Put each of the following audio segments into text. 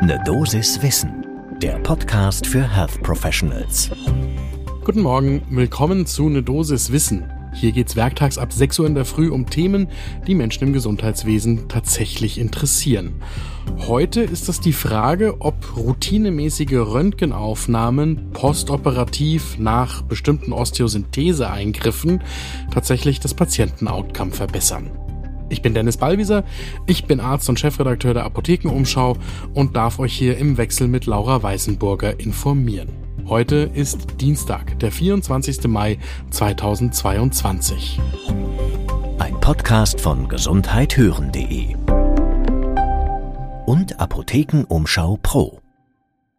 Ne Dosis Wissen, der Podcast für Health Professionals. Guten Morgen, willkommen zu Ne Dosis Wissen. Hier geht's werktags ab 6 Uhr in der Früh um Themen, die Menschen im Gesundheitswesen tatsächlich interessieren. Heute ist es die Frage, ob routinemäßige Röntgenaufnahmen postoperativ nach bestimmten Osteosynthese-Eingriffen tatsächlich das Patienten-Outcome verbessern. Ich bin Dennis Ballwieser, ich bin Arzt und Chefredakteur der Apothekenumschau und darf euch hier im Wechsel mit Laura Weißenburger informieren. Heute ist Dienstag, der 24. Mai 2022. Ein Podcast von gesundheithören.de und Apothekenumschau Pro.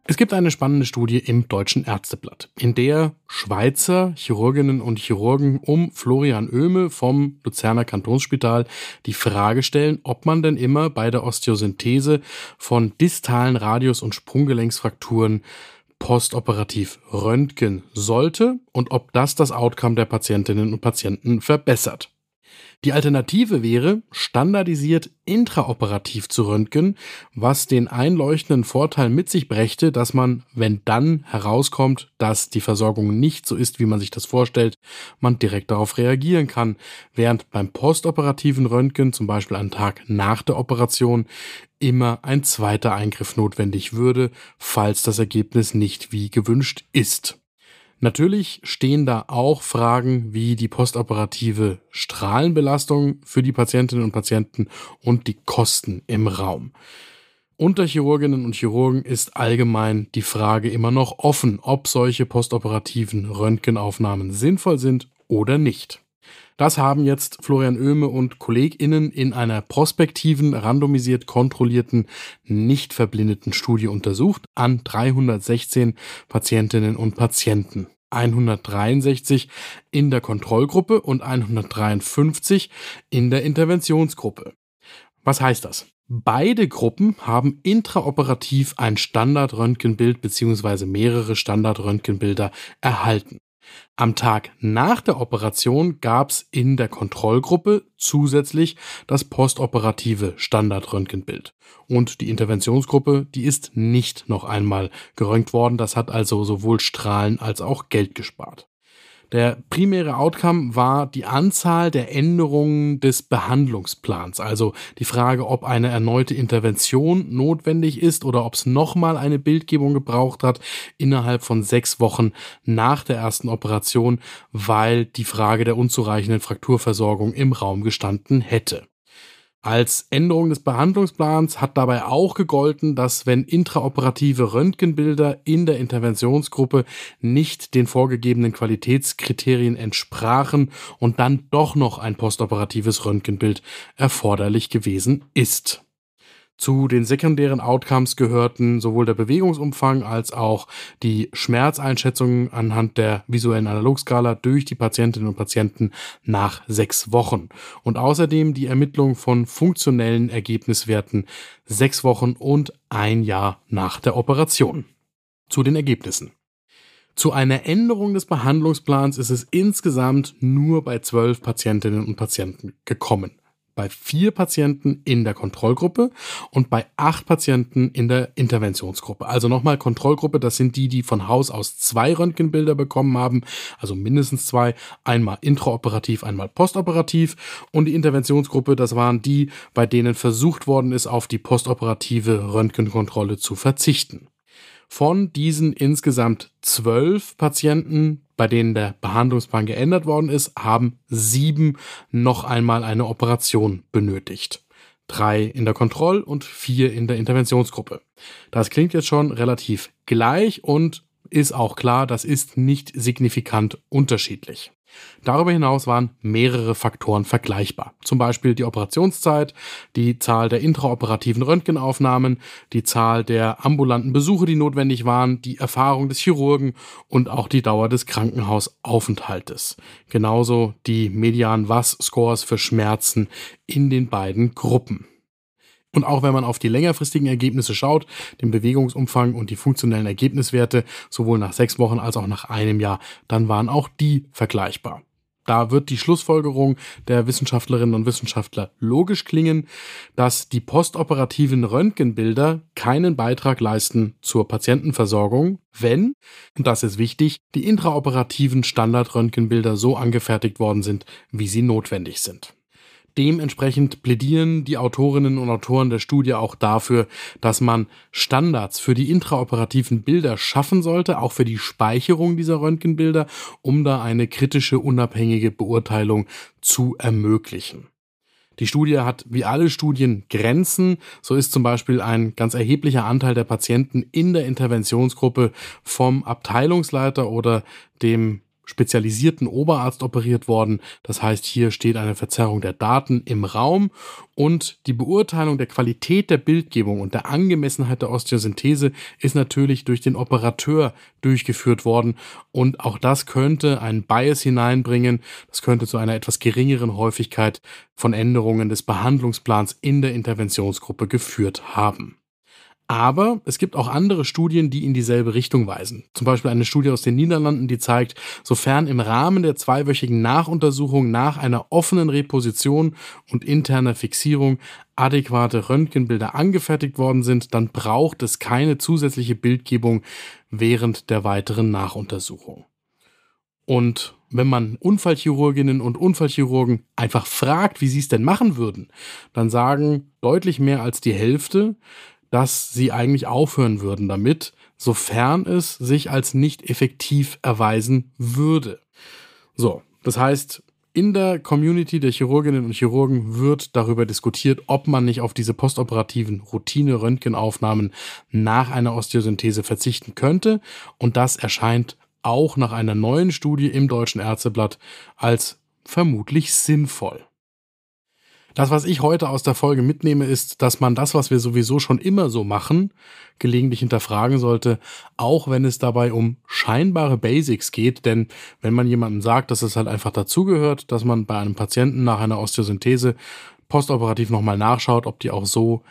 Es gibt eine spannende Studie im Deutschen Ärzteblatt, in der Schweizer Chirurginnen und Chirurgen um Florian Oehme vom Luzerner Kantonsspital die Frage stellen, ob man denn immer bei der Osteosynthese von distalen Radius- und Sprunggelenksfrakturen postoperativ röntgen sollte und ob das das Outcome der Patientinnen und Patienten verbessert. Die Alternative wäre, standardisiert intraoperativ zu röntgen, was den einleuchtenden Vorteil mit sich brächte, dass man, wenn dann herauskommt, dass die Versorgung nicht so ist, wie man sich das vorstellt, man direkt darauf reagieren kann, während beim postoperativen Röntgen, zum Beispiel einen Tag nach der Operation, immer ein zweiter Eingriff notwendig würde, falls das Ergebnis nicht wie gewünscht ist. Natürlich stehen da auch Fragen wie die postoperative Strahlenbelastung für die Patientinnen und Patienten und die Kosten im Raum. Unter Chirurginnen und Chirurgen ist allgemein die Frage immer noch offen, ob solche postoperativen Röntgenaufnahmen sinnvoll sind oder nicht. Das haben jetzt Florian Oehme und KollegInnen in einer prospektiven, randomisiert kontrollierten, nicht verblindeten Studie untersucht an 316 Patientinnen und Patienten. 163 in der Kontrollgruppe und 153 in der Interventionsgruppe. Was heißt das? Beide Gruppen haben intraoperativ ein Standardröntgenbild bzw. mehrere Standardröntgenbilder erhalten. Am Tag nach der Operation gab es in der Kontrollgruppe zusätzlich das postoperative Standardröntgenbild. Und die Interventionsgruppe, die ist nicht noch einmal geröntgt worden. Das hat also sowohl Strahlen als auch Geld gespart. Der primäre Outcome war die Anzahl der Änderungen des Behandlungsplans, also die Frage, ob eine erneute Intervention notwendig ist oder ob es nochmal eine Bildgebung gebraucht hat innerhalb von sechs Wochen nach der ersten Operation, weil die Frage der unzureichenden Frakturversorgung im Raum gestanden hätte. Als Änderung des Behandlungsplans hat dabei auch gegolten, dass wenn intraoperative Röntgenbilder in der Interventionsgruppe nicht den vorgegebenen Qualitätskriterien entsprachen und dann doch noch ein postoperatives Röntgenbild erforderlich gewesen ist. Zu den sekundären Outcomes gehörten sowohl der Bewegungsumfang als auch die Schmerzeinschätzungen anhand der visuellen Analogskala durch die Patientinnen und Patienten nach sechs Wochen und außerdem die Ermittlung von funktionellen Ergebniswerten sechs Wochen und ein Jahr nach der Operation. Zu den Ergebnissen. Zu einer Änderung des Behandlungsplans ist es insgesamt nur bei zwölf Patientinnen und Patienten gekommen bei vier Patienten in der Kontrollgruppe und bei acht Patienten in der Interventionsgruppe. Also nochmal Kontrollgruppe, das sind die, die von Haus aus zwei Röntgenbilder bekommen haben, also mindestens zwei, einmal intraoperativ, einmal postoperativ. Und die Interventionsgruppe, das waren die, bei denen versucht worden ist, auf die postoperative Röntgenkontrolle zu verzichten. Von diesen insgesamt zwölf Patienten, bei denen der Behandlungsplan geändert worden ist, haben sieben noch einmal eine Operation benötigt. Drei in der Kontroll- und vier in der Interventionsgruppe. Das klingt jetzt schon relativ gleich und ist auch klar, das ist nicht signifikant unterschiedlich. Darüber hinaus waren mehrere Faktoren vergleichbar. Zum Beispiel die Operationszeit, die Zahl der intraoperativen Röntgenaufnahmen, die Zahl der ambulanten Besuche, die notwendig waren, die Erfahrung des Chirurgen und auch die Dauer des Krankenhausaufenthaltes. Genauso die Median-Was-Scores für Schmerzen in den beiden Gruppen. Und auch wenn man auf die längerfristigen Ergebnisse schaut, den Bewegungsumfang und die funktionellen Ergebniswerte, sowohl nach sechs Wochen als auch nach einem Jahr, dann waren auch die vergleichbar. Da wird die Schlussfolgerung der Wissenschaftlerinnen und Wissenschaftler logisch klingen, dass die postoperativen Röntgenbilder keinen Beitrag leisten zur Patientenversorgung, wenn, und das ist wichtig, die intraoperativen Standardröntgenbilder so angefertigt worden sind, wie sie notwendig sind. Dementsprechend plädieren die Autorinnen und Autoren der Studie auch dafür, dass man Standards für die intraoperativen Bilder schaffen sollte, auch für die Speicherung dieser Röntgenbilder, um da eine kritische, unabhängige Beurteilung zu ermöglichen. Die Studie hat wie alle Studien Grenzen. So ist zum Beispiel ein ganz erheblicher Anteil der Patienten in der Interventionsgruppe vom Abteilungsleiter oder dem spezialisierten Oberarzt operiert worden. Das heißt, hier steht eine Verzerrung der Daten im Raum und die Beurteilung der Qualität der Bildgebung und der Angemessenheit der Osteosynthese ist natürlich durch den Operateur durchgeführt worden und auch das könnte einen Bias hineinbringen. Das könnte zu einer etwas geringeren Häufigkeit von Änderungen des Behandlungsplans in der Interventionsgruppe geführt haben. Aber es gibt auch andere Studien, die in dieselbe Richtung weisen. Zum Beispiel eine Studie aus den Niederlanden, die zeigt, sofern im Rahmen der zweiwöchigen Nachuntersuchung nach einer offenen Reposition und interner Fixierung adäquate Röntgenbilder angefertigt worden sind, dann braucht es keine zusätzliche Bildgebung während der weiteren Nachuntersuchung. Und wenn man Unfallchirurginnen und Unfallchirurgen einfach fragt, wie sie es denn machen würden, dann sagen deutlich mehr als die Hälfte, dass sie eigentlich aufhören würden damit, sofern es sich als nicht effektiv erweisen würde. So, das heißt, in der Community der Chirurginnen und Chirurgen wird darüber diskutiert, ob man nicht auf diese postoperativen Routine-Röntgenaufnahmen nach einer Osteosynthese verzichten könnte. Und das erscheint auch nach einer neuen Studie im Deutschen Ärzteblatt als vermutlich sinnvoll. Das, was ich heute aus der Folge mitnehme, ist, dass man das, was wir sowieso schon immer so machen, gelegentlich hinterfragen sollte, auch wenn es dabei um scheinbare Basics geht. Denn wenn man jemandem sagt, dass es halt einfach dazugehört, dass man bei einem Patienten nach einer Osteosynthese postoperativ nochmal nachschaut, ob die auch so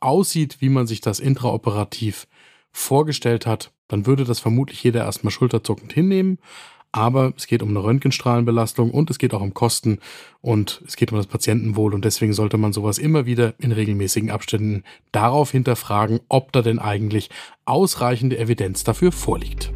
aussieht, wie man sich das intraoperativ vorgestellt hat, dann würde das vermutlich jeder erstmal schulterzuckend hinnehmen aber es geht um eine Röntgenstrahlenbelastung und es geht auch um Kosten und es geht um das Patientenwohl und deswegen sollte man sowas immer wieder in regelmäßigen Abständen darauf hinterfragen, ob da denn eigentlich ausreichende Evidenz dafür vorliegt.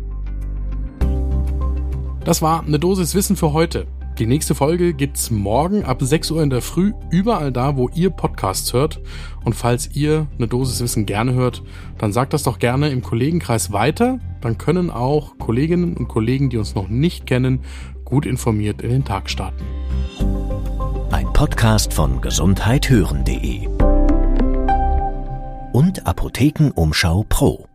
Das war eine Dosis Wissen für heute. Die nächste Folge gibt's morgen ab 6 Uhr in der Früh überall da, wo ihr Podcasts hört. Und falls ihr eine Dosis Wissen gerne hört, dann sagt das doch gerne im Kollegenkreis weiter. Dann können auch Kolleginnen und Kollegen, die uns noch nicht kennen, gut informiert in den Tag starten. Ein Podcast von gesundheithören.de und Apothekenumschau Pro.